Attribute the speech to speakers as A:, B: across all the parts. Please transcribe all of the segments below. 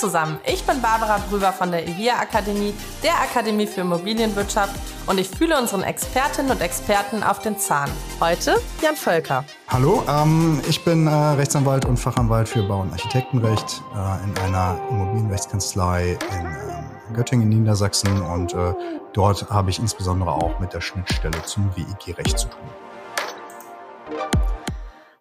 A: Zusammen, ich bin Barbara Brüber von der IVIA Akademie, der Akademie für Immobilienwirtschaft und ich fühle unseren Expertinnen und Experten auf den Zahn. Heute Jan Völker.
B: Hallo, ähm, ich bin äh, Rechtsanwalt und Fachanwalt für Bau- und Architektenrecht äh, in einer Immobilienrechtskanzlei in ähm, Göttingen, Niedersachsen und äh, dort habe ich insbesondere auch mit der Schnittstelle zum WEG-Recht zu tun.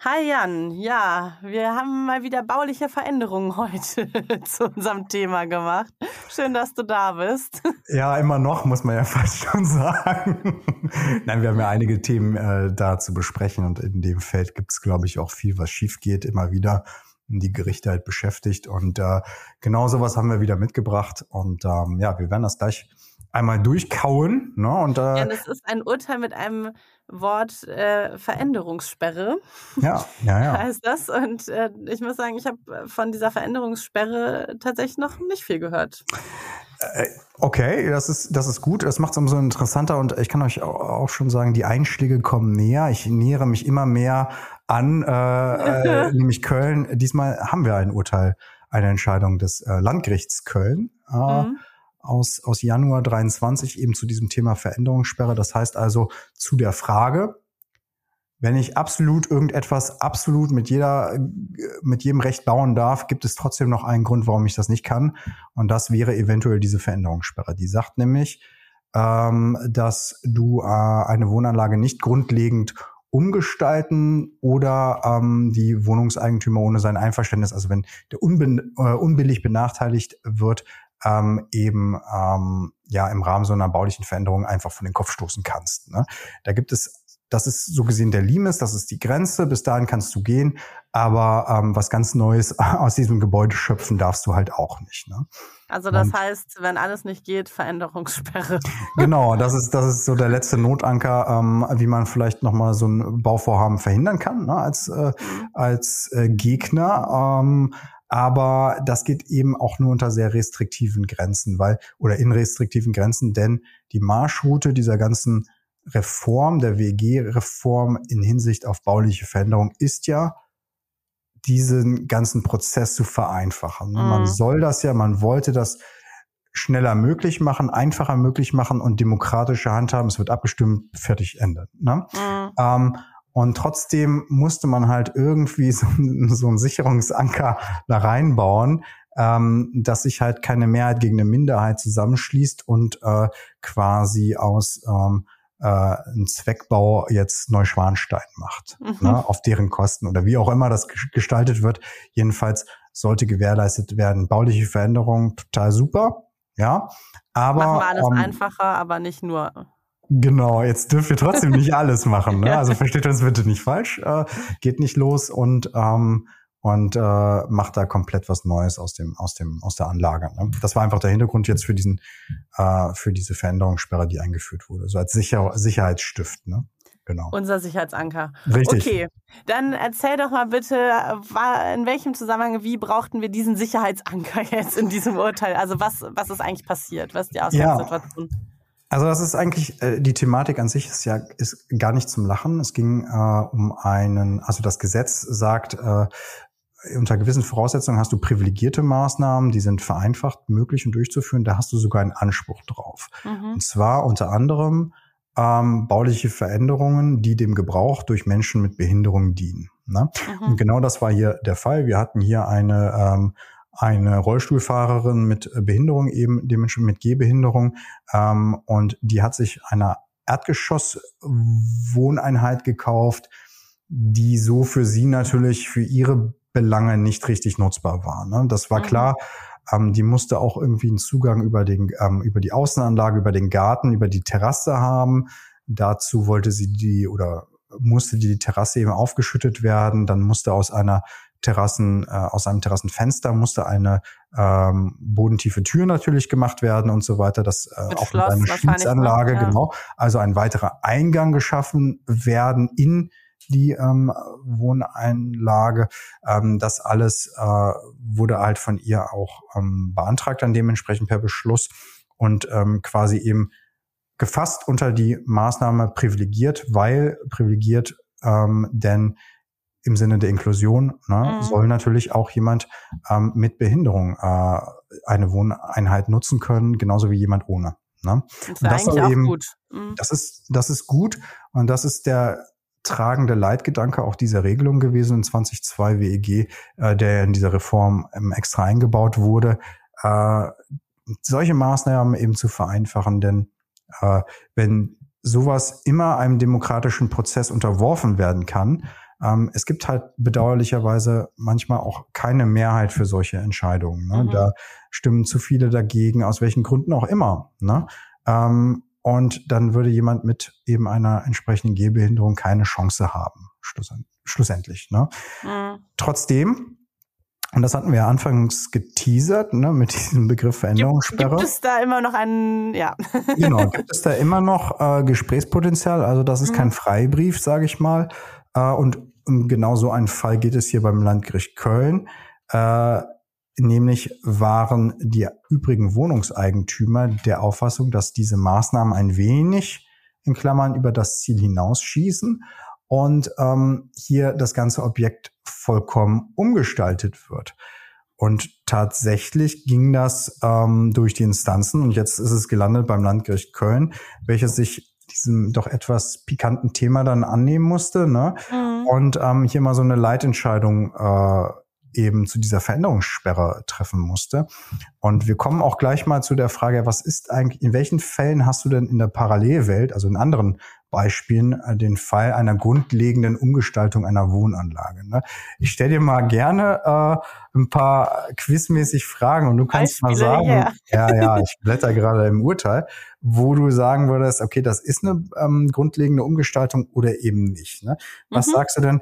A: Hi Jan, ja, wir haben mal wieder bauliche Veränderungen heute zu unserem Thema gemacht. Schön, dass du da bist.
B: Ja, immer noch, muss man ja fast schon sagen. Nein, wir haben ja einige Themen äh, da zu besprechen und in dem Feld gibt es, glaube ich, auch viel, was schief geht, immer wieder die Gerichte halt beschäftigt. Und äh, genau sowas haben wir wieder mitgebracht. Und ähm, ja, wir werden das gleich einmal durchkauen. Ne? Und,
A: äh, ja, das ist ein Urteil mit einem Wort äh, Veränderungssperre.
B: Ja, ja, ja.
A: heißt das. Und äh, ich muss sagen, ich habe von dieser Veränderungssperre tatsächlich noch nicht viel gehört.
B: Äh, okay, das ist, das ist gut. Das macht es umso interessanter und ich kann euch auch schon sagen, die Einschläge kommen näher. Ich nähere mich immer mehr an, äh, äh, nämlich Köln. Diesmal haben wir ein Urteil, eine Entscheidung des äh, Landgerichts Köln. Äh, mhm aus, aus Januar 23 eben zu diesem Thema Veränderungssperre. Das heißt also zu der Frage, wenn ich absolut irgendetwas absolut mit jeder, mit jedem Recht bauen darf, gibt es trotzdem noch einen Grund, warum ich das nicht kann. Und das wäre eventuell diese Veränderungssperre. Die sagt nämlich, ähm, dass du äh, eine Wohnanlage nicht grundlegend umgestalten oder ähm, die Wohnungseigentümer ohne sein Einverständnis, also wenn der unbe äh, unbillig benachteiligt wird, ähm, eben ähm, ja im Rahmen so einer baulichen Veränderung einfach von den Kopf stoßen kannst. Ne? Da gibt es das ist so gesehen der Limes, das ist die Grenze, bis dahin kannst du gehen, aber ähm, was ganz Neues aus diesem Gebäude schöpfen darfst du halt auch nicht. Ne?
A: Also das Und, heißt, wenn alles nicht geht, Veränderungssperre.
B: Genau, das ist das ist so der letzte Notanker, ähm, wie man vielleicht nochmal so ein Bauvorhaben verhindern kann ne, als äh, mhm. als äh, Gegner. Ähm, aber das geht eben auch nur unter sehr restriktiven Grenzen, weil oder in restriktiven Grenzen, denn die Marschroute dieser ganzen Reform, der WG-Reform in Hinsicht auf bauliche Veränderung ist ja, diesen ganzen Prozess zu vereinfachen. Mhm. Man soll das ja, man wollte das schneller möglich machen, einfacher möglich machen und demokratische Handhaben. Es wird abgestimmt, fertig, Ende. Ne? Mhm. Ähm, und trotzdem musste man halt irgendwie so, so einen Sicherungsanker da reinbauen, ähm, dass sich halt keine Mehrheit gegen eine Minderheit zusammenschließt und äh, quasi aus ähm, äh, einen Zweckbau jetzt Neuschwanstein macht, mhm. ne, auf deren Kosten oder wie auch immer das gestaltet wird. Jedenfalls sollte gewährleistet werden. Bauliche Veränderungen, total super, ja. Aber
A: machen wir alles ähm, einfacher, aber nicht nur.
B: Genau, jetzt dürft ihr trotzdem nicht alles machen. Ne? Also versteht uns bitte nicht falsch. Äh, geht nicht los und ähm, und äh, macht da komplett was Neues aus dem aus dem aus der Anlage. Ne? Das war einfach der Hintergrund jetzt für diesen äh, für diese Veränderungssperre, die eingeführt wurde, so als Sicher Sicherheitsstift. Ne? Genau.
A: Unser Sicherheitsanker.
B: Richtig.
A: Okay, dann erzähl doch mal bitte, in welchem Zusammenhang, wie brauchten wir diesen Sicherheitsanker jetzt in diesem Urteil? Also was was ist eigentlich passiert? Was ist die Ausgangssituation?
B: Ja. Also das ist eigentlich, äh, die Thematik an sich ist ja ist gar nicht zum Lachen. Es ging äh, um einen, also das Gesetz sagt, äh, unter gewissen Voraussetzungen hast du privilegierte Maßnahmen, die sind vereinfacht möglich und durchzuführen. Da hast du sogar einen Anspruch drauf. Mhm. Und zwar unter anderem ähm, bauliche Veränderungen, die dem Gebrauch durch Menschen mit Behinderung dienen. Ne? Mhm. Und genau das war hier der Fall. Wir hatten hier eine ähm, eine Rollstuhlfahrerin mit Behinderung, eben dementsprechend mit Gehbehinderung. Ähm, und die hat sich eine Erdgeschoss-Wohneinheit gekauft, die so für sie natürlich für ihre Belange nicht richtig nutzbar war. Ne? Das war mhm. klar. Ähm, die musste auch irgendwie einen Zugang über den ähm, über die Außenanlage, über den Garten, über die Terrasse haben. Dazu wollte sie die oder musste die Terrasse eben aufgeschüttet werden. Dann musste aus einer Terrassen, äh, aus einem Terrassenfenster musste eine ähm, bodentiefe Tür natürlich gemacht werden und so weiter. Das äh, mit auch Schloss, mit einer Schließanlage, ja. genau. Also ein weiterer Eingang geschaffen werden in die ähm, Wohneinlage. Ähm, das alles äh, wurde halt von ihr auch ähm, beantragt, dann dementsprechend per Beschluss und ähm, quasi eben gefasst unter die Maßnahme privilegiert, weil privilegiert, ähm, denn im Sinne der Inklusion ne, mhm. soll natürlich auch jemand ähm, mit Behinderung äh, eine Wohneinheit nutzen können, genauso wie jemand ohne. Ne?
A: Das, das ist eigentlich eben, gut.
B: Mhm. Das ist, das ist gut und das ist der tragende Leitgedanke auch dieser Regelung gewesen in 2002 WEG, äh, der in dieser Reform ähm, extra eingebaut wurde, äh, solche Maßnahmen eben zu vereinfachen, denn äh, wenn sowas immer einem demokratischen Prozess unterworfen werden kann, ähm, es gibt halt bedauerlicherweise manchmal auch keine Mehrheit für solche Entscheidungen. Ne? Mhm. Da stimmen zu viele dagegen, aus welchen Gründen auch immer. Ne? Ähm, und dann würde jemand mit eben einer entsprechenden Gehbehinderung keine Chance haben, schlussendlich. Ne? Mhm. Trotzdem, und das hatten wir anfangs geteasert, ne, mit diesem Begriff Veränderungssperre.
A: Gibt, gibt es da immer noch einen, ja.
B: genau, gibt es da immer noch äh, Gesprächspotenzial? Also das ist mhm. kein Freibrief, sage ich mal. Äh, und genau so einen Fall geht es hier beim Landgericht Köln. Äh, nämlich waren die übrigen Wohnungseigentümer der Auffassung, dass diese Maßnahmen ein wenig in Klammern über das Ziel hinausschießen und ähm, hier das ganze Objekt vollkommen umgestaltet wird. Und tatsächlich ging das ähm, durch die Instanzen und jetzt ist es gelandet beim Landgericht Köln, welches sich diesem doch etwas pikanten Thema dann annehmen musste, ne? Mhm. Und ähm, hier mal so eine Leitentscheidung äh, eben zu dieser Veränderungssperre treffen musste. Und wir kommen auch gleich mal zu der Frage, was ist eigentlich, in welchen Fällen hast du denn in der Parallelwelt, also in anderen Beispielen, äh, den Fall einer grundlegenden Umgestaltung einer Wohnanlage? Ne? Ich stelle dir mal gerne äh, ein paar quizmäßig Fragen und du kannst Beispiele, mal sagen, yeah. ja, ja, ich blätter gerade im Urteil, wo du sagen würdest, okay, das ist eine ähm, grundlegende Umgestaltung oder eben nicht. Ne? Was mhm. sagst du denn?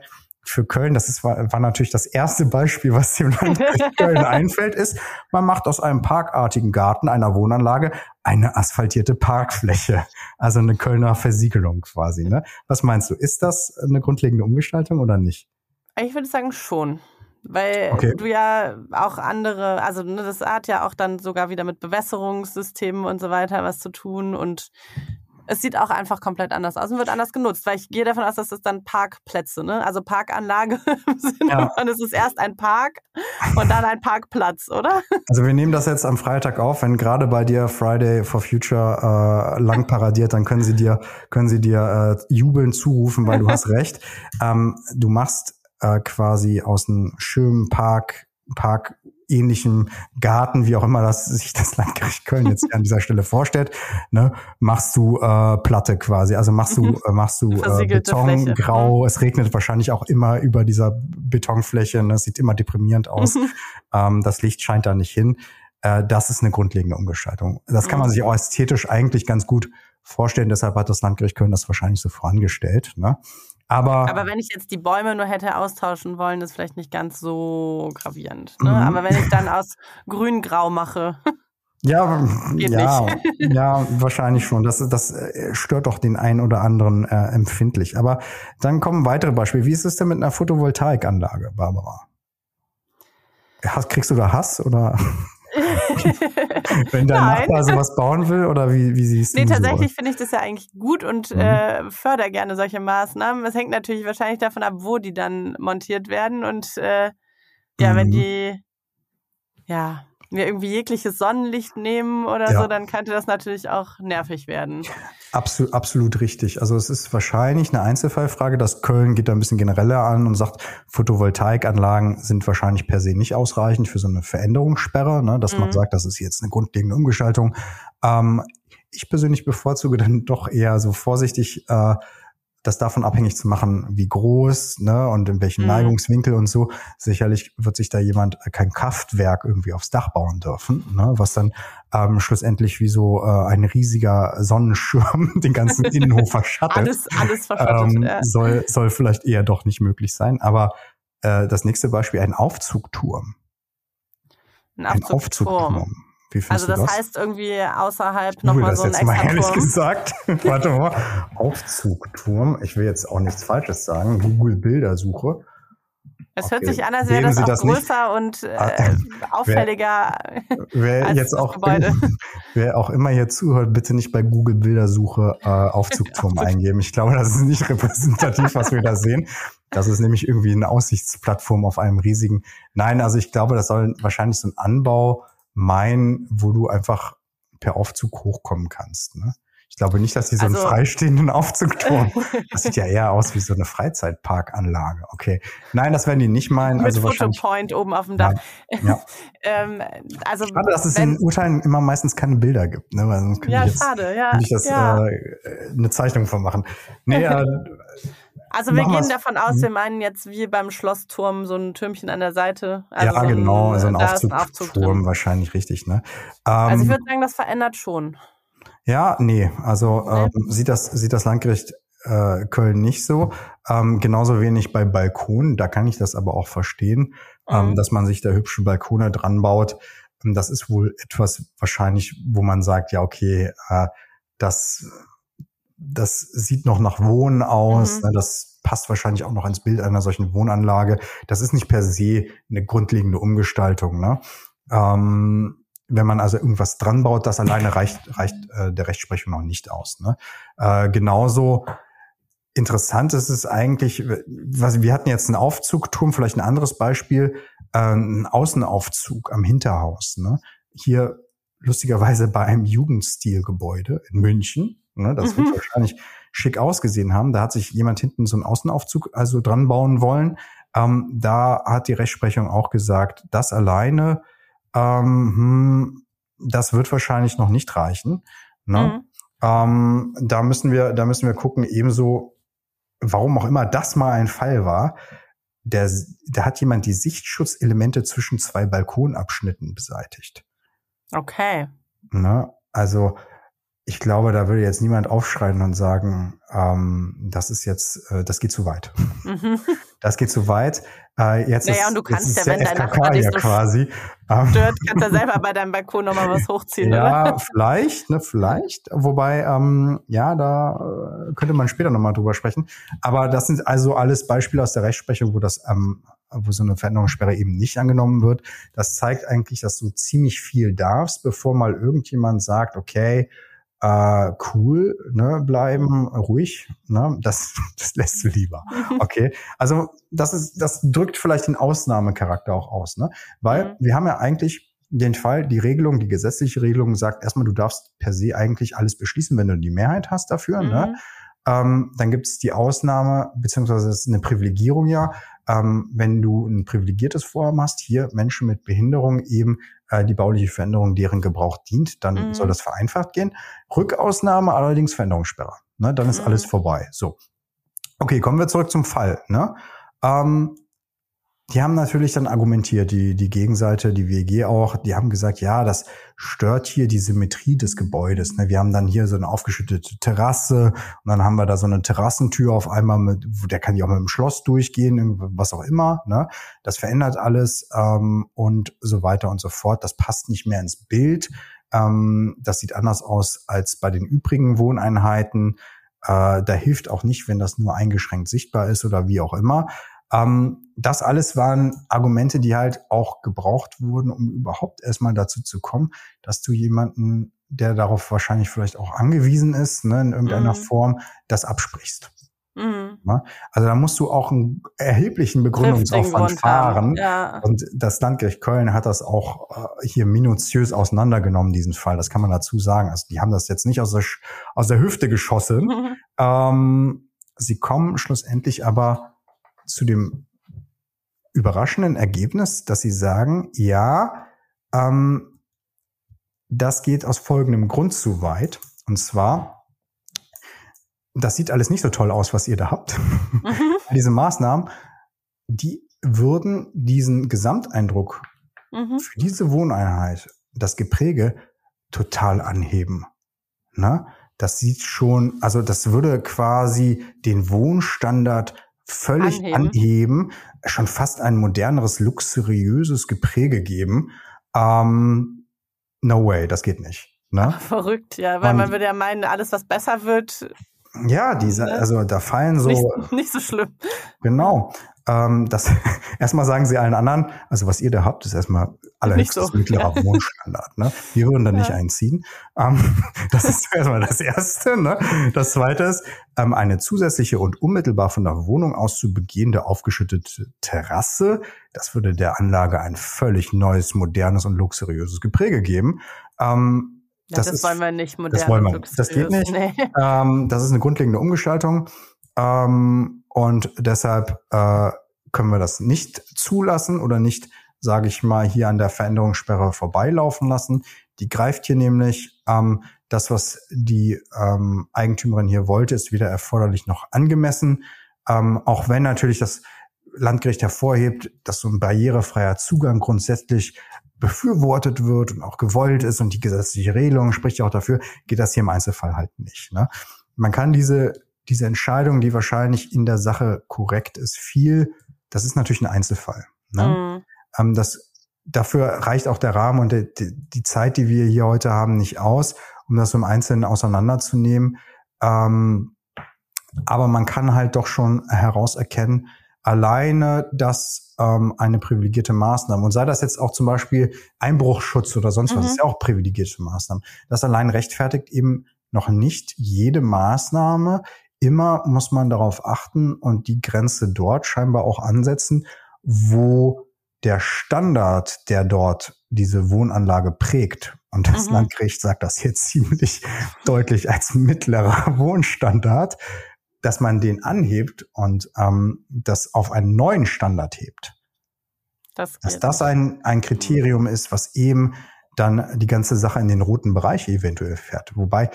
B: Für Köln, das ist, war, war natürlich das erste Beispiel, was dem Landkreis Köln einfällt, ist, man macht aus einem parkartigen Garten einer Wohnanlage eine asphaltierte Parkfläche, also eine Kölner Versiegelung quasi. Ne? Was meinst du, ist das eine grundlegende Umgestaltung oder nicht?
A: Ich würde sagen schon. Weil okay. du ja auch andere, also ne, das hat ja auch dann sogar wieder mit Bewässerungssystemen und so weiter was zu tun und es sieht auch einfach komplett anders aus und wird anders genutzt, weil ich gehe davon aus, dass das dann Parkplätze, ne? Also Parkanlage sind ja. und es ist erst ein Park und dann ein Parkplatz, oder?
B: Also wir nehmen das jetzt am Freitag auf, wenn gerade bei dir Friday for Future äh, lang paradiert, dann können sie dir können sie dir äh, jubeln zurufen, weil du hast recht. Ähm, du machst äh, quasi aus einem schönen Park Park ähnlichem Garten, wie auch immer das sich das Landgericht Köln jetzt an dieser Stelle vorstellt, ne, machst du äh, Platte quasi. Also machst du mhm. äh, machst du äh, Beton Fläche. grau. Mhm. Es regnet wahrscheinlich auch immer über dieser Betonfläche. Ne, sieht immer deprimierend aus. Mhm. Ähm, das Licht scheint da nicht hin. Äh, das ist eine grundlegende Umgestaltung. Das kann man sich auch ästhetisch eigentlich ganz gut vorstellen. Deshalb hat das Landgericht Köln das wahrscheinlich so vorangestellt. Ne? Aber,
A: aber wenn ich jetzt die Bäume nur hätte austauschen wollen, ist vielleicht nicht ganz so gravierend. Ne? Mhm. Aber wenn ich dann aus grün-grau mache.
B: Ja, ja, ja, wahrscheinlich schon. Das, das äh, stört doch den einen oder anderen äh, empfindlich. Aber dann kommen weitere Beispiele. Wie ist es denn mit einer Photovoltaikanlage, Barbara? kriegst du da Hass oder? Wenn dein Nein. Nachbar sowas bauen will oder wie, wie siehst du
A: Nee, tatsächlich so? finde ich das ja eigentlich gut und mhm. äh, fördere gerne solche Maßnahmen. Es hängt natürlich wahrscheinlich davon ab, wo die dann montiert werden und äh, ja, mhm. wenn die ja wir irgendwie jegliches Sonnenlicht nehmen oder ja. so, dann könnte das natürlich auch nervig werden.
B: Absolut, absolut richtig. Also es ist wahrscheinlich eine Einzelfallfrage. Das Köln geht da ein bisschen genereller an und sagt, Photovoltaikanlagen sind wahrscheinlich per se nicht ausreichend für so eine Veränderungssperre, ne, dass mhm. man sagt, das ist jetzt eine grundlegende Umgestaltung. Ähm, ich persönlich bevorzuge dann doch eher so vorsichtig äh, das davon abhängig zu machen, wie groß ne, und in welchem mhm. Neigungswinkel und so. Sicherlich wird sich da jemand äh, kein Kraftwerk irgendwie aufs Dach bauen dürfen, ne, was dann ähm, schlussendlich wie so äh, ein riesiger Sonnenschirm den ganzen Innenhof verschattet.
A: alles, alles verschattet. Ähm,
B: ja. soll, soll vielleicht eher doch nicht möglich sein. Aber äh, das nächste Beispiel, ein Aufzugturm.
A: Ein Aufzugturm. Ein Aufzugturm. Also das, das, heißt irgendwie außerhalb nochmal so ein
B: extra mal ehrlich gesagt. Warte mal. Aufzugturm. Ich will jetzt auch nichts Falsches sagen. Google Bildersuche.
A: Es okay. hört sich an, als wäre das auch das größer nicht? und äh, ah, auffälliger
B: wer, jetzt auch Gebäude. wer auch immer hier zuhört, bitte nicht bei Google Bildersuche äh, Aufzugturm eingeben. Ich glaube, das ist nicht repräsentativ, was wir da sehen. Das ist nämlich irgendwie eine Aussichtsplattform auf einem riesigen. Nein, also ich glaube, das soll wahrscheinlich so ein Anbau meinen, wo du einfach per Aufzug hochkommen kannst. Ne? Ich glaube nicht, dass sie so also, einen freistehenden Aufzug tun. Das sieht ja eher aus wie so eine Freizeitparkanlage. Okay. Nein, das werden die nicht meinen.
A: Mit also Fotopoint oben auf dem Dach. Ja. ja. ähm,
B: also schade, dass es in Urteilen immer meistens keine Bilder gibt. Ne? Weil sonst
A: ja,
B: ich jetzt,
A: schade. Ja,
B: ich das
A: ja.
B: Äh, eine Zeichnung von machen. Nee, äh,
A: also wir gehen davon aus, wir meinen jetzt wie beim Schlossturm so ein Türmchen an der Seite.
B: Also ja,
A: so
B: genau, so ein Aufzugturm Aufzug wahrscheinlich richtig. Ne?
A: Ähm, also ich würde sagen, das verändert schon.
B: Ja, nee, also. Ähm, sieht das sieht das Landgericht äh, Köln nicht so. Ähm, genauso wenig bei Balkonen. Da kann ich das aber auch verstehen, ähm, mhm. ähm, dass man sich da hübsche Balkone dran baut. Ähm, das ist wohl etwas wahrscheinlich, wo man sagt, ja okay, äh, das das sieht noch nach Wohnen aus. Mhm. Ne, das passt wahrscheinlich auch noch ins Bild einer solchen Wohnanlage. Das ist nicht per se eine grundlegende Umgestaltung. Ne? Ähm, wenn man also irgendwas dran baut, das alleine reicht, reicht äh, der Rechtsprechung noch nicht aus. Ne? Äh, genauso interessant ist es eigentlich, was, wir hatten jetzt einen Aufzugturm, vielleicht ein anderes Beispiel, äh, einen Außenaufzug am Hinterhaus. Ne? Hier lustigerweise bei einem Jugendstilgebäude in München. Ne? Das mhm. wird wahrscheinlich schick ausgesehen haben. Da hat sich jemand hinten so einen Außenaufzug also dran bauen wollen. Ähm, da hat die Rechtsprechung auch gesagt, das alleine, ähm, hm, das wird wahrscheinlich noch nicht reichen. Ne? Mhm. Ähm, da müssen wir, da müssen wir gucken, ebenso, warum auch immer das mal ein Fall war. Der, da hat jemand die Sichtschutzelemente zwischen zwei Balkonabschnitten beseitigt.
A: Okay.
B: Ne? Also ich glaube, da würde jetzt niemand aufschreien und sagen, ähm, das ist jetzt, äh, das geht zu weit. Mhm. Das geht zu weit. Äh, jetzt
A: naja,
B: ist,
A: und du kannst ja, wenn
B: dein Nachbar
A: so
B: quasi.
A: Ähm, stört, kannst du selber bei deinem Balkon nochmal was hochziehen,
B: ja,
A: oder?
B: vielleicht, ne, vielleicht. Wobei, ähm, ja, da äh, könnte man später nochmal drüber sprechen. Aber das sind also alles Beispiele aus der Rechtsprechung, wo das, ähm, wo so eine Veränderungssperre eben nicht angenommen wird. Das zeigt eigentlich, dass du ziemlich viel darfst, bevor mal irgendjemand sagt, okay, äh, cool ne, bleiben, ruhig, ne, das, das lässt du lieber. Okay, also das ist, das drückt vielleicht den Ausnahmecharakter auch aus, ne, weil mhm. wir haben ja eigentlich den Fall, die Regelung, die gesetzliche Regelung sagt erstmal, du darfst per se eigentlich alles beschließen, wenn du die Mehrheit hast dafür, ne? mhm. ne. Ähm, dann gibt es die Ausnahme, beziehungsweise es ist eine Privilegierung ja, ähm, wenn du ein privilegiertes Vorhaben hast, hier Menschen mit Behinderung eben äh, die bauliche Veränderung deren Gebrauch dient, dann mhm. soll das vereinfacht gehen. Rückausnahme allerdings Veränderungssperre. Ne? Dann ist mhm. alles vorbei. So. Okay, kommen wir zurück zum Fall. Ne? Ähm, die haben natürlich dann argumentiert, die, die Gegenseite, die WG auch, die haben gesagt, ja, das stört hier die Symmetrie des Gebäudes. Ne? Wir haben dann hier so eine aufgeschüttete Terrasse und dann haben wir da so eine Terrassentür auf einmal mit, der kann ja auch mit dem Schloss durchgehen, was auch immer. Ne? Das verändert alles ähm, und so weiter und so fort. Das passt nicht mehr ins Bild. Ähm, das sieht anders aus als bei den übrigen Wohneinheiten. Äh, da hilft auch nicht, wenn das nur eingeschränkt sichtbar ist oder wie auch immer. Ähm, das alles waren Argumente, die halt auch gebraucht wurden, um überhaupt erstmal dazu zu kommen, dass du jemanden, der darauf wahrscheinlich vielleicht auch angewiesen ist, ne, in irgendeiner mhm. Form, das absprichst. Mhm. Also da musst du auch einen erheblichen Begründungsaufwand fahren. Ja. Und das Landgericht Köln hat das auch äh, hier minutiös auseinandergenommen, diesen Fall. Das kann man dazu sagen. Also die haben das jetzt nicht aus der, aus der Hüfte geschossen. Mhm. Ähm, sie kommen schlussendlich aber zu dem überraschenden Ergebnis, dass sie sagen, ja, ähm, das geht aus folgendem Grund zu weit. Und zwar, das sieht alles nicht so toll aus, was ihr da habt. Mhm. Diese Maßnahmen, die würden diesen Gesamteindruck mhm. für diese Wohneinheit, das Gepräge, total anheben. Na? Das sieht schon, also das würde quasi den Wohnstandard völlig anheben. anheben. schon fast ein moderneres, luxuriöses Gepräge geben. Ähm, no way, das geht nicht. Ne?
A: Verrückt, ja, weil Und, man würde ja meinen, alles, was besser wird.
B: Ja, diese, ne? also da fallen so.
A: Nicht, nicht so schlimm.
B: Genau. Ähm, das, erstmal sagen sie allen anderen, also was ihr da habt, ist erstmal allerhöchstes so. mittlerer. Wohnstandard. Ne? Wir würden da ja. nicht einziehen. Ähm, das ist erstmal das Erste. Ne? Das Zweite ist, ähm, eine zusätzliche und unmittelbar von der Wohnung aus zu begehende aufgeschüttete Terrasse. Das würde der Anlage ein völlig neues, modernes und luxuriöses Gepräge geben. Ähm,
A: ja, das, das ist, wollen wir nicht modern.
B: Das wollen wir. Das geht nicht. Nee. Ähm, das ist eine grundlegende Umgestaltung. Ähm, und deshalb äh, können wir das nicht zulassen oder nicht, sage ich mal, hier an der Veränderungssperre vorbeilaufen lassen. Die greift hier nämlich ähm, das, was die ähm, Eigentümerin hier wollte, ist weder erforderlich noch angemessen. Ähm, auch wenn natürlich das Landgericht hervorhebt, dass so ein barrierefreier Zugang grundsätzlich befürwortet wird und auch gewollt ist und die gesetzliche Regelung spricht ja auch dafür, geht das hier im Einzelfall halt nicht. Ne? Man kann diese diese Entscheidung, die wahrscheinlich in der Sache korrekt ist, viel, das ist natürlich ein Einzelfall. Ne? Mhm. Ähm, das, dafür reicht auch der Rahmen und die, die, Zeit, die wir hier heute haben, nicht aus, um das im Einzelnen auseinanderzunehmen. Ähm, aber man kann halt doch schon herauserkennen, alleine, dass ähm, eine privilegierte Maßnahme, und sei das jetzt auch zum Beispiel Einbruchschutz oder sonst was, mhm. ist ja auch privilegierte Maßnahme, das allein rechtfertigt eben noch nicht jede Maßnahme immer muss man darauf achten und die Grenze dort scheinbar auch ansetzen, wo der Standard, der dort diese Wohnanlage prägt, und das mhm. Landgericht sagt das jetzt ziemlich deutlich als mittlerer Wohnstandard, dass man den anhebt und ähm, das auf einen neuen Standard hebt. Das dass das ein, ein Kriterium ist, was eben dann die ganze Sache in den roten Bereich eventuell fährt. Wobei,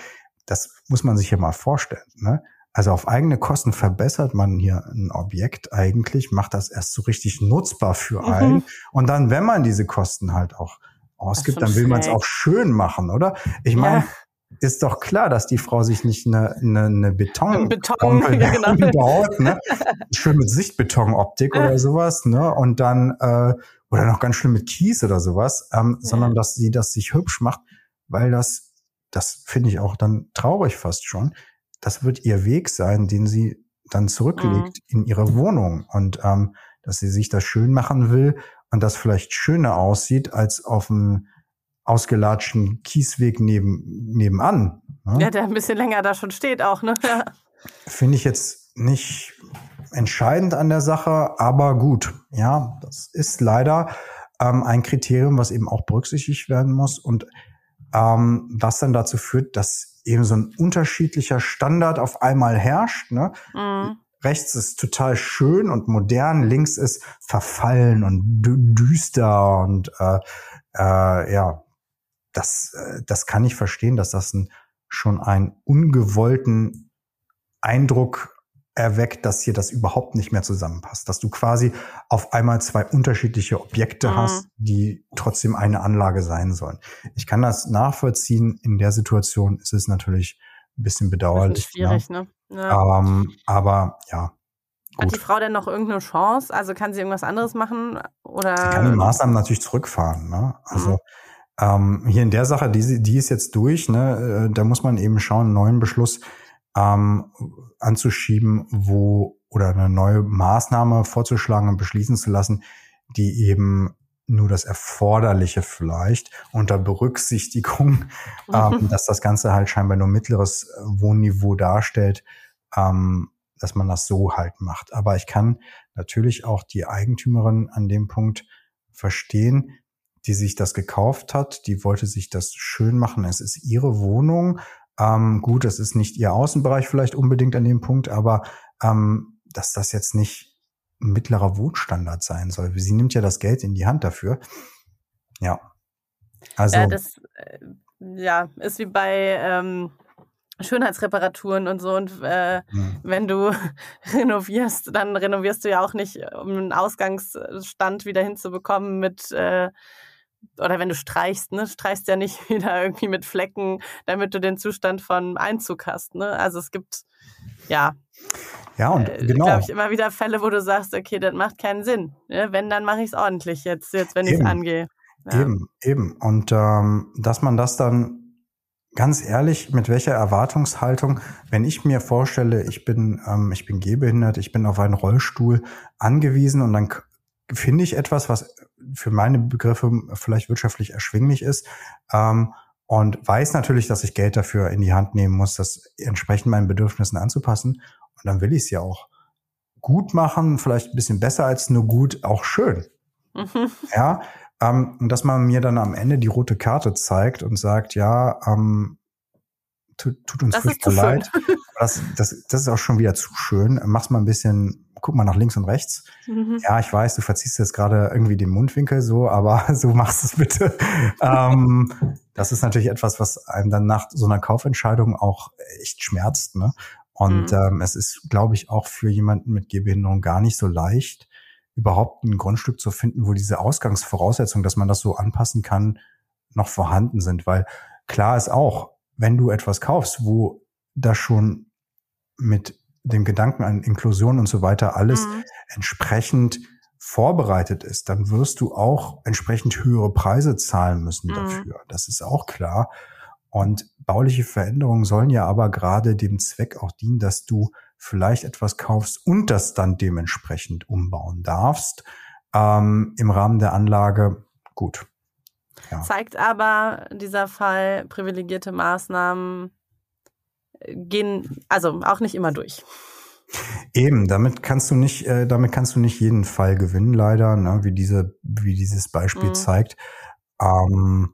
B: das muss man sich ja mal vorstellen. Ne? Also auf eigene Kosten verbessert man hier ein Objekt eigentlich, macht das erst so richtig nutzbar für mhm. einen. Mhm. Und dann, wenn man diese Kosten halt auch ausgibt, dann will man es auch schön machen, oder? Ich meine, ja. ist doch klar, dass die Frau sich nicht eine, eine, eine Beton,
A: Beton genau.
B: baut, ne? schön mit Sichtbetonoptik oder sowas, ne? Und dann äh, oder noch ganz schön mit Kies oder sowas, ähm, ja. sondern dass sie das sich hübsch macht, weil das, das finde ich auch dann traurig fast schon das wird ihr Weg sein, den sie dann zurücklegt mhm. in ihre Wohnung und ähm, dass sie sich das schön machen will und das vielleicht schöner aussieht als auf dem ausgelatschten Kiesweg neben, nebenan.
A: Ne? Ja, der ein bisschen länger da schon steht auch, ne? Ja.
B: Finde ich jetzt nicht entscheidend an der Sache, aber gut, ja, das ist leider ähm, ein Kriterium, was eben auch berücksichtigt werden muss und ähm, was dann dazu führt, dass eben so ein unterschiedlicher Standard auf einmal herrscht. Ne? Mhm. Rechts ist total schön und modern, links ist verfallen und düster und äh, äh, ja, das, äh, das kann ich verstehen, dass das ein, schon einen ungewollten Eindruck erweckt, dass hier das überhaupt nicht mehr zusammenpasst. Dass du quasi auf einmal zwei unterschiedliche Objekte mhm. hast, die trotzdem eine Anlage sein sollen. Ich kann das nachvollziehen. In der Situation ist es natürlich ein bisschen bedauerlich.
A: schwierig, ne? ne? Ja.
B: Ähm, aber ja.
A: Gut. Hat die Frau denn noch irgendeine Chance? Also kann sie irgendwas anderes machen? Oder?
B: Sie kann die Maßnahmen natürlich zurückfahren. Ne? Also mhm. ähm, hier in der Sache, die, die ist jetzt durch. Ne? Äh, da muss man eben schauen, einen neuen Beschluss ähm, anzuschieben, wo oder eine neue Maßnahme vorzuschlagen und beschließen zu lassen, die eben nur das Erforderliche vielleicht unter Berücksichtigung, ähm, dass das Ganze halt scheinbar nur mittleres äh, Wohnniveau darstellt, ähm, dass man das so halt macht. Aber ich kann natürlich auch die Eigentümerin an dem Punkt verstehen, die sich das gekauft hat, die wollte sich das schön machen. Es ist ihre Wohnung ähm, gut, das ist nicht ihr Außenbereich vielleicht unbedingt an dem Punkt, aber ähm, dass das jetzt nicht ein mittlerer Wohnstandard sein soll. Sie nimmt ja das Geld in die Hand dafür. Ja. Also.
A: Ja, das äh, ja, ist wie bei ähm, Schönheitsreparaturen und so. Und äh, hm. wenn du renovierst, dann renovierst du ja auch nicht, um einen Ausgangsstand wieder hinzubekommen mit äh, oder wenn du streichst, ne, streichst ja nicht wieder irgendwie mit Flecken, damit du den Zustand von Einzug hast. Ne? Also es gibt ja.
B: Ja, und äh, genau.
A: glaube ich immer wieder Fälle, wo du sagst, okay, das macht keinen Sinn. Ne? Wenn, dann mache ich es ordentlich jetzt, jetzt wenn ich es angehe.
B: Ja. Eben, eben. Und ähm, dass man das dann ganz ehrlich, mit welcher Erwartungshaltung, wenn ich mir vorstelle, ich bin, ähm, ich bin gehbehindert, ich bin auf einen Rollstuhl angewiesen und dann finde ich etwas, was für meine Begriffe vielleicht wirtschaftlich erschwinglich ist, ähm, und weiß natürlich, dass ich Geld dafür in die Hand nehmen muss, das entsprechend meinen Bedürfnissen anzupassen. Und dann will ich es ja auch gut machen, vielleicht ein bisschen besser als nur gut, auch schön. Mhm. Ja, ähm, und dass man mir dann am Ende die rote Karte zeigt und sagt, ja, ähm, tut, uns furchtbar leid. Das, das, das ist auch schon wieder zu schön. Mach's mal ein bisschen, guck mal nach links und rechts. Mhm. Ja, ich weiß, du verziehst jetzt gerade irgendwie den Mundwinkel so, aber so machst es bitte. ähm, das ist natürlich etwas, was einem dann nach so einer Kaufentscheidung auch echt schmerzt. Ne? Und mhm. ähm, es ist, glaube ich, auch für jemanden mit Gehbehinderung gar nicht so leicht, überhaupt ein Grundstück zu finden, wo diese Ausgangsvoraussetzungen, dass man das so anpassen kann, noch vorhanden sind. Weil klar ist auch, wenn du etwas kaufst, wo das schon mit dem Gedanken an Inklusion und so weiter alles mhm. entsprechend vorbereitet ist, dann wirst du auch entsprechend höhere Preise zahlen müssen mhm. dafür. Das ist auch klar. Und bauliche Veränderungen sollen ja aber gerade dem Zweck auch dienen, dass du vielleicht etwas kaufst und das dann dementsprechend umbauen darfst. Ähm, Im Rahmen der Anlage gut.
A: Ja. Zeigt aber dieser Fall, privilegierte Maßnahmen gehen also auch nicht immer durch.
B: Eben, damit kannst du nicht, äh, damit kannst du nicht jeden Fall gewinnen, leider, ne, wie diese, wie dieses Beispiel mhm. zeigt. Ähm,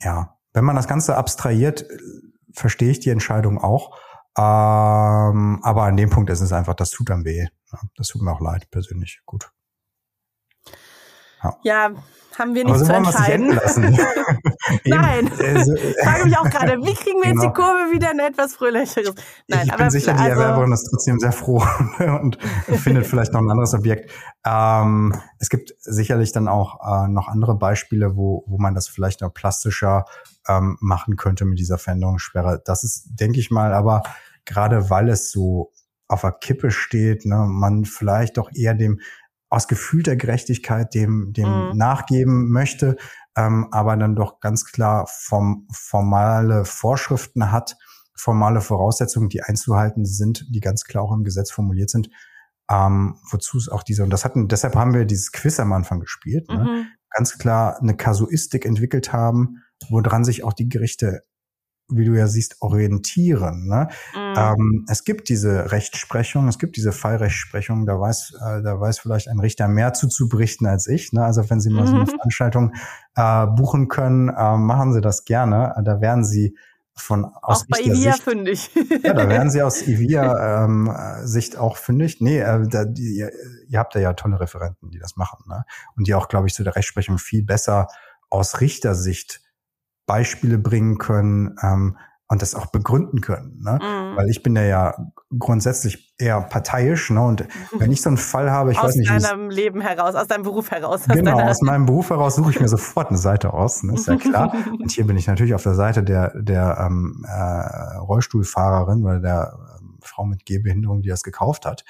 B: ja, wenn man das Ganze abstrahiert, verstehe ich die Entscheidung auch. Ähm, aber an dem Punkt ist es einfach, das tut dann weh. Das tut mir auch leid, persönlich. Gut.
A: Ja, haben wir nicht so zu entscheiden. Nein. Also, ich frage mich auch gerade, wie kriegen wir genau. jetzt die genau. Kurve wieder in etwas fröhlicheres?
B: Nein, ich aber bin sicher, also, die Erwerberin ist trotzdem sehr froh und findet vielleicht noch ein anderes Objekt. Ähm, es gibt sicherlich dann auch äh, noch andere Beispiele, wo, wo man das vielleicht noch plastischer ähm, machen könnte mit dieser Veränderungssperre. Das ist, denke ich mal, aber gerade weil es so auf der Kippe steht, ne, man vielleicht doch eher dem aus gefühlter Gerechtigkeit dem, dem mhm. nachgeben möchte, ähm, aber dann doch ganz klar vom, formale Vorschriften hat, formale Voraussetzungen, die einzuhalten sind, die ganz klar auch im Gesetz formuliert sind, ähm, wozu es auch diese, und das hatten, deshalb haben wir dieses Quiz am Anfang gespielt, ne? mhm. ganz klar eine Kasuistik entwickelt haben, woran sich auch die Gerichte wie du ja siehst, orientieren. Ne? Mhm. Ähm, es gibt diese Rechtsprechung, es gibt diese Fallrechtsprechung, da weiß, äh, da weiß vielleicht ein Richter mehr zuzuberichten als ich. Ne? Also wenn Sie mal so eine mhm. Veranstaltung äh, buchen können, äh, machen Sie das gerne. Da werden Sie von aus
A: auch bei Ivia fündig.
B: ja, da werden Sie aus Ivia ähm, Sicht auch fündig. Nee, äh, da, die, ihr, ihr habt da ja tolle Referenten, die das machen, ne? Und die auch, glaube ich, zu der Rechtsprechung viel besser aus Richtersicht Beispiele bringen können ähm, und das auch begründen können. Ne? Mhm. Weil ich bin ja, ja grundsätzlich eher parteiisch. Ne? Und wenn ich so einen Fall habe, ich
A: aus
B: weiß nicht.
A: Aus deinem Leben heraus, aus deinem Beruf heraus.
B: Genau, aus meinem Beruf heraus suche ich mir sofort eine Seite aus, ne? ist ja klar. und hier bin ich natürlich auf der Seite der, der ähm, äh, Rollstuhlfahrerin oder der ähm, Frau mit Gehbehinderung, die das gekauft hat.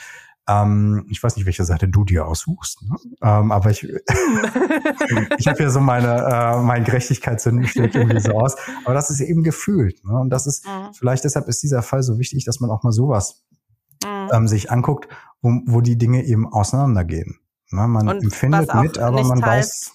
B: Ähm, ich weiß nicht, welche Seite du dir aussuchst, ne? ähm, aber ich, ich habe ja so meine, äh, mein Gerechtigkeitssinn steht irgendwie so aus. Aber das ist eben gefühlt. Ne? Und das ist, mhm. vielleicht deshalb ist dieser Fall so wichtig, dass man auch mal sowas mhm. ähm, sich anguckt, wo, wo die Dinge eben auseinandergehen. Ne? Man und empfindet mit, aber man weiß.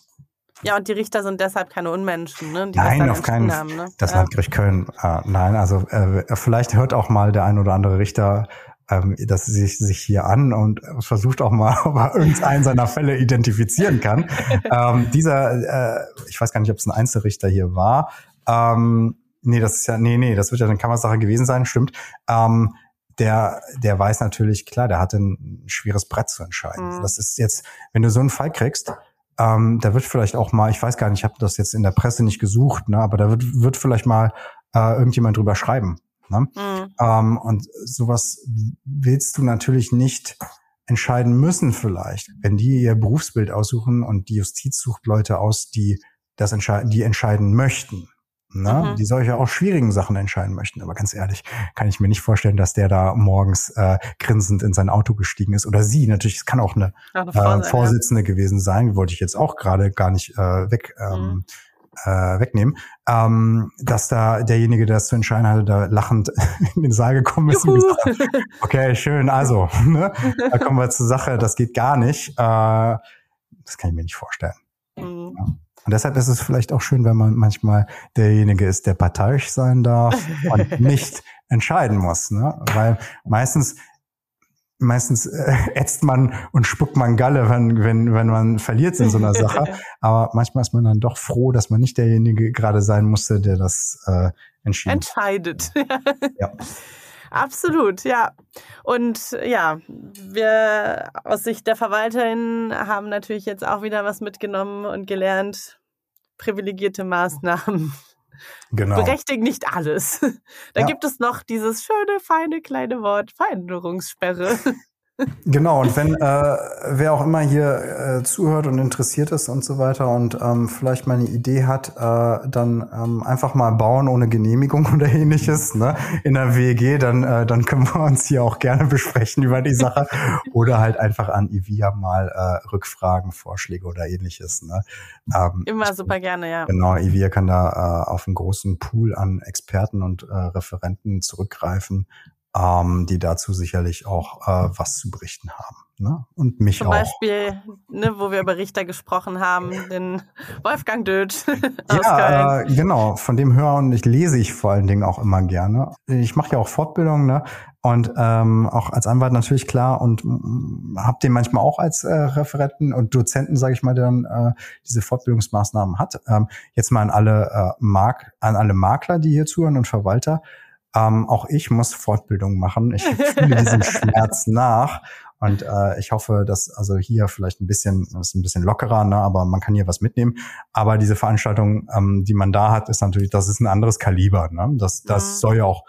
A: Ja, und die Richter sind deshalb keine Unmenschen, ne?
B: Die nein, auf keinen Fall. Ne? Das ja. Landgericht Köln, äh, nein, also äh, vielleicht hört auch mal der ein oder andere Richter ähm, dass sie sich, sich hier an und versucht auch mal, ob er irgendeinen seiner Fälle identifizieren kann. ähm, dieser, äh, ich weiß gar nicht, ob es ein Einzelrichter hier war. Ähm, nee, das ist ja, nee, nee, das wird ja eine Kammersache gewesen sein, stimmt. Ähm, der, der weiß natürlich, klar, der hatte ein schweres Brett zu entscheiden. Mhm. Das ist jetzt, wenn du so einen Fall kriegst, ähm, da wird vielleicht auch mal, ich weiß gar nicht, ich habe das jetzt in der Presse nicht gesucht, ne, aber da wird, wird vielleicht mal äh, irgendjemand drüber schreiben. Ne? Mhm. Ähm, und sowas willst du natürlich nicht entscheiden müssen vielleicht. Wenn die ihr Berufsbild aussuchen und die Justiz sucht Leute aus, die das entscheiden, die entscheiden möchten. ne? Mhm. die solche auch schwierigen Sachen entscheiden möchten. Aber ganz ehrlich, kann ich mir nicht vorstellen, dass der da morgens äh, grinsend in sein Auto gestiegen ist. Oder sie, natürlich, es kann auch eine, eine äh, Vorsitzende ja. gewesen sein, wollte ich jetzt auch gerade gar nicht äh, weg. Ähm, mhm. Äh, wegnehmen, ähm, dass da derjenige, der das zu entscheiden hatte, da lachend in den Saal gekommen ist Juhu. und gesagt hat, okay, schön, also, ne, da kommen wir zur Sache, das geht gar nicht. Äh, das kann ich mir nicht vorstellen. Mhm. Ja. Und deshalb ist es vielleicht auch schön, wenn man manchmal derjenige ist, der parteiisch sein darf und nicht entscheiden muss. Ne? Weil meistens meistens äh, ätzt man und spuckt man Galle, wenn, wenn, wenn man verliert in so einer Sache. Aber manchmal ist man dann doch froh, dass man nicht derjenige gerade sein musste, der das äh, entschieden
A: entscheidet. ja. Absolut, ja. Und ja, wir aus Sicht der Verwalterin haben natürlich jetzt auch wieder was mitgenommen und gelernt, privilegierte Maßnahmen genau. berechtigen nicht alles. Da ja. gibt es noch dieses schöne, feine, kleine Wort Veränderungssperre.
B: Genau, und wenn äh, wer auch immer hier äh, zuhört und interessiert ist und so weiter und ähm, vielleicht mal eine Idee hat, äh, dann ähm, einfach mal bauen ohne Genehmigung oder ähnliches ne, in der WEG, dann, äh, dann können wir uns hier auch gerne besprechen über die Sache oder halt einfach an Ivia mal äh, Rückfragen, Vorschläge oder ähnliches. Ne.
A: Ähm, Immer super gerne, ja.
B: Genau, Ivia kann da äh, auf einen großen Pool an Experten und äh, Referenten zurückgreifen ähm, die dazu sicherlich auch äh, was zu berichten haben. Ne? Und mich
A: Zum
B: auch.
A: Zum Beispiel, ne, wo wir über Richter gesprochen haben, den Wolfgang Döth
B: ja. Äh, genau, von dem höre und ich lese ich vor allen Dingen auch immer gerne. Ich mache ja auch Fortbildungen, ne? Und ähm, auch als Anwalt natürlich klar und mm, habe den manchmal auch als äh, Referenten und Dozenten, sage ich mal, der dann äh, diese Fortbildungsmaßnahmen hat. Ähm, jetzt mal an alle äh, Mark, an alle Makler, die hier zuhören und Verwalter. Ähm, auch ich muss Fortbildung machen. Ich fühle diesen Schmerz nach. Und äh, ich hoffe, dass also hier vielleicht ein bisschen, ist ein bisschen lockerer, ne, aber man kann hier was mitnehmen. Aber diese Veranstaltung, ähm, die man da hat, ist natürlich, das ist ein anderes Kaliber. Ne? Das, das mhm. soll ja auch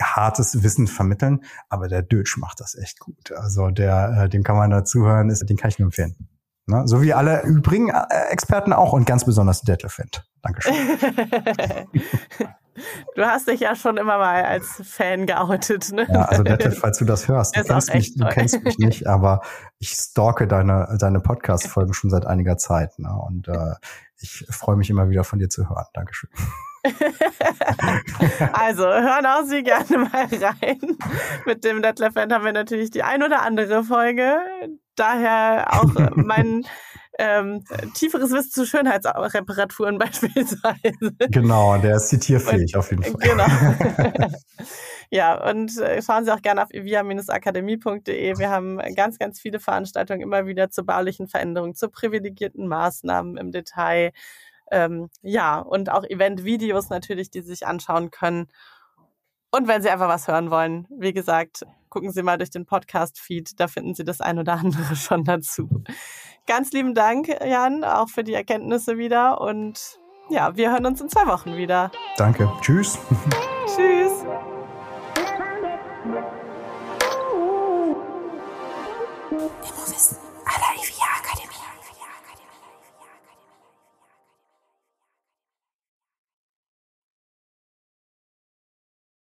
B: hartes Wissen vermitteln, aber der Dötsch macht das echt gut. Also der, äh, dem kann man dazuhören, ist, den kann ich nur empfehlen. Ne? So wie alle übrigen äh, Experten auch und ganz besonders Detlef. Dankeschön.
A: Du hast dich ja schon immer mal als Fan geoutet, ne?
B: Ja, also Detlef, falls du das hörst, du kennst, mich, du kennst mich nicht, aber ich stalke deine, deine Podcast-Folgen schon seit einiger Zeit. Ne? Und äh, ich freue mich immer wieder von dir zu hören. Dankeschön.
A: also, hören auch Sie gerne mal rein. Mit dem Detlef Fan haben wir natürlich die ein oder andere Folge. Daher auch mein ähm, tieferes Wissen zu Schönheitsreparaturen beispielsweise.
B: Genau, der ist zitierfähig und, auf jeden Fall.
A: Genau. ja, und äh, schauen Sie auch gerne auf evia-akademie.de. Wir haben ganz, ganz viele Veranstaltungen immer wieder zur baulichen Veränderung, zu privilegierten Maßnahmen im Detail. Ähm, ja, und auch Event-Videos natürlich, die Sie sich anschauen können. Und wenn Sie einfach was hören wollen, wie gesagt, gucken Sie mal durch den Podcast-Feed, da finden Sie das ein oder andere schon dazu. Ganz lieben Dank, Jan, auch für die Erkenntnisse wieder. Und ja, wir hören uns in zwei Wochen wieder.
B: Danke. Tschüss.
A: Tschüss. Immowissen.